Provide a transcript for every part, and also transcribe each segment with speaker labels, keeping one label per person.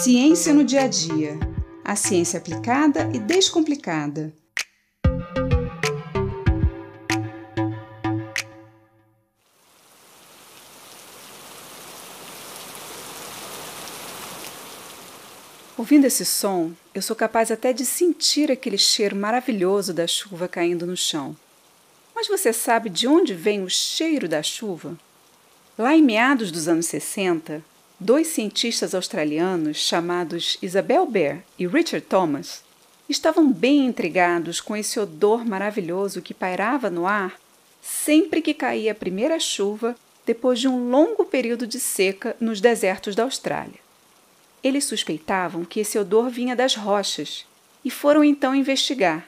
Speaker 1: Ciência no dia a dia. A ciência aplicada e descomplicada. Ouvindo esse som, eu sou capaz até de sentir aquele cheiro maravilhoso da chuva caindo no chão. Mas você sabe de onde vem o cheiro da chuva? Lá em meados dos anos 60, dois cientistas australianos chamados Isabel Baer e Richard Thomas estavam bem intrigados com esse odor maravilhoso que pairava no ar sempre que caía a primeira chuva depois de um longo período de seca nos desertos da Austrália. Eles suspeitavam que esse odor vinha das rochas e foram então investigar.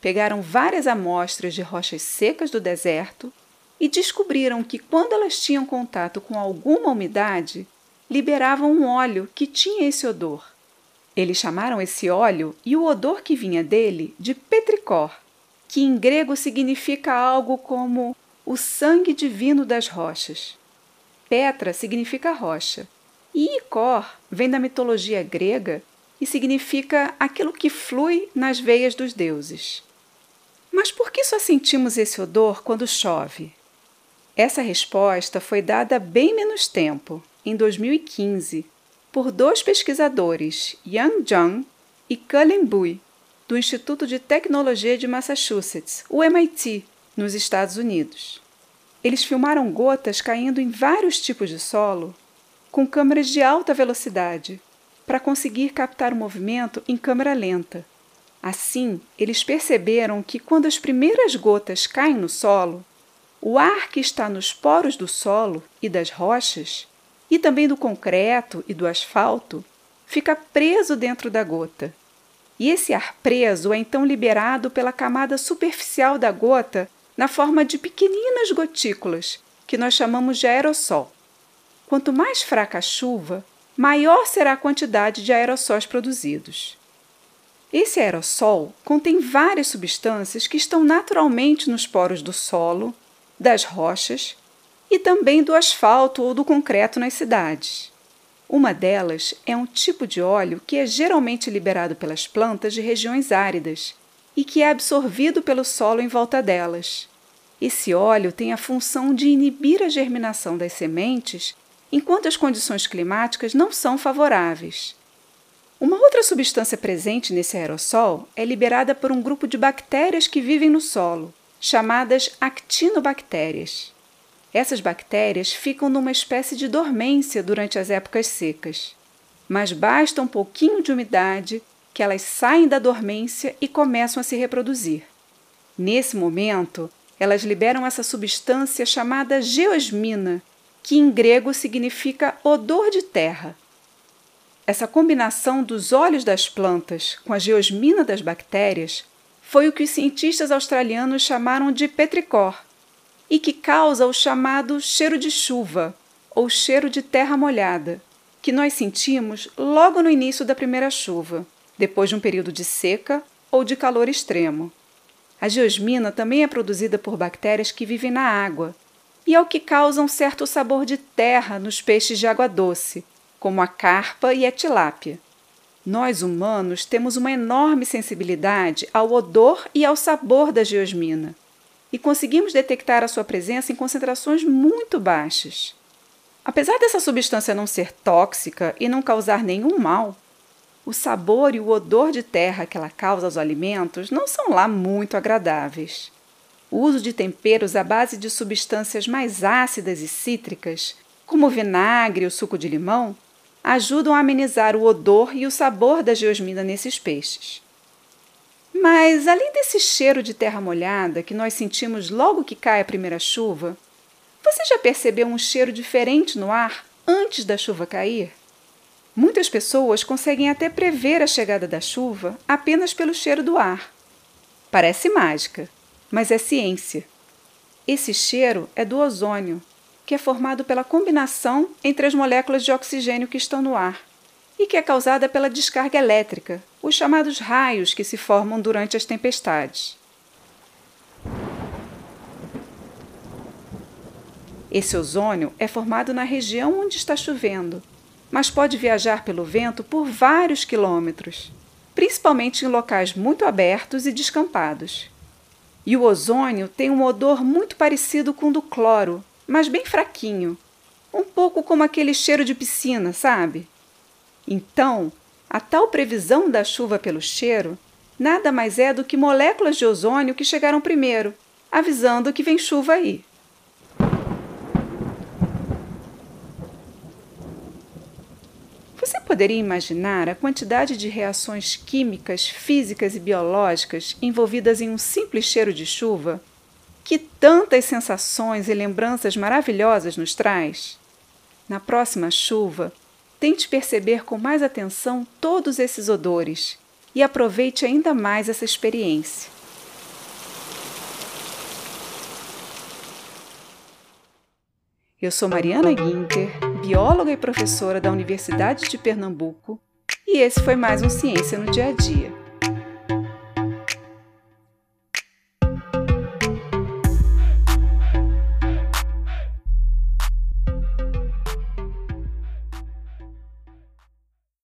Speaker 1: Pegaram várias amostras de rochas secas do deserto e descobriram que quando elas tinham contato com alguma umidade, liberavam um óleo que tinha esse odor. Eles chamaram esse óleo e o odor que vinha dele de petricor, que em grego significa algo como o sangue divino das rochas. Petra significa rocha, e icor vem da mitologia grega e significa aquilo que flui nas veias dos deuses. Mas por que só sentimos esse odor quando chove? Essa resposta foi dada bem menos tempo, em 2015, por dois pesquisadores, Yang Zhang e Cullen Bui, do Instituto de Tecnologia de Massachusetts, o MIT, nos Estados Unidos. Eles filmaram gotas caindo em vários tipos de solo com câmeras de alta velocidade para conseguir captar o movimento em câmera lenta. Assim, eles perceberam que quando as primeiras gotas caem no solo, o ar que está nos poros do solo e das rochas, e também do concreto e do asfalto, fica preso dentro da gota. E esse ar preso é então liberado pela camada superficial da gota na forma de pequeninas gotículas, que nós chamamos de aerossol. Quanto mais fraca a chuva, maior será a quantidade de aerossóis produzidos. Esse aerossol contém várias substâncias que estão naturalmente nos poros do solo das rochas e também do asfalto ou do concreto nas cidades. Uma delas é um tipo de óleo que é geralmente liberado pelas plantas de regiões áridas e que é absorvido pelo solo em volta delas. Esse óleo tem a função de inibir a germinação das sementes enquanto as condições climáticas não são favoráveis. Uma outra substância presente nesse aerossol é liberada por um grupo de bactérias que vivem no solo chamadas actinobactérias. Essas bactérias ficam numa espécie de dormência durante as épocas secas, mas basta um pouquinho de umidade que elas saem da dormência e começam a se reproduzir. Nesse momento, elas liberam essa substância chamada geosmina, que em grego significa odor de terra. Essa combinação dos óleos das plantas com a geosmina das bactérias foi o que os cientistas australianos chamaram de petricor e que causa o chamado cheiro de chuva ou cheiro de terra molhada, que nós sentimos logo no início da primeira chuva, depois de um período de seca ou de calor extremo. A geosmina também é produzida por bactérias que vivem na água e é o que causa um certo sabor de terra nos peixes de água doce, como a carpa e a tilápia. Nós humanos temos uma enorme sensibilidade ao odor e ao sabor da geosmina e conseguimos detectar a sua presença em concentrações muito baixas. Apesar dessa substância não ser tóxica e não causar nenhum mal, o sabor e o odor de terra que ela causa aos alimentos não são lá muito agradáveis. O uso de temperos à base de substâncias mais ácidas e cítricas, como vinagre e o suco de limão, ajudam a amenizar o odor e o sabor da geosmina nesses peixes. Mas, além desse cheiro de terra molhada que nós sentimos logo que cai a primeira chuva, você já percebeu um cheiro diferente no ar antes da chuva cair? Muitas pessoas conseguem até prever a chegada da chuva apenas pelo cheiro do ar. Parece mágica, mas é ciência. Esse cheiro é do ozônio, que é formado pela combinação entre as moléculas de oxigênio que estão no ar e que é causada pela descarga elétrica, os chamados raios que se formam durante as tempestades. Esse ozônio é formado na região onde está chovendo mas pode viajar pelo vento por vários quilômetros, principalmente em locais muito abertos e descampados. E o ozônio tem um odor muito parecido com o do cloro, mas bem fraquinho, um pouco como aquele cheiro de piscina, sabe? Então, a tal previsão da chuva pelo cheiro nada mais é do que moléculas de ozônio que chegaram primeiro, avisando que vem chuva aí. Você poderia imaginar a quantidade de reações químicas, físicas e biológicas envolvidas em um simples cheiro de chuva? Que tantas sensações e lembranças maravilhosas nos traz? Na próxima chuva, tente perceber com mais atenção todos esses odores e aproveite ainda mais essa experiência. Eu sou Mariana Guinter, bióloga e professora da Universidade de Pernambuco, e esse foi mais um Ciência no Dia a Dia.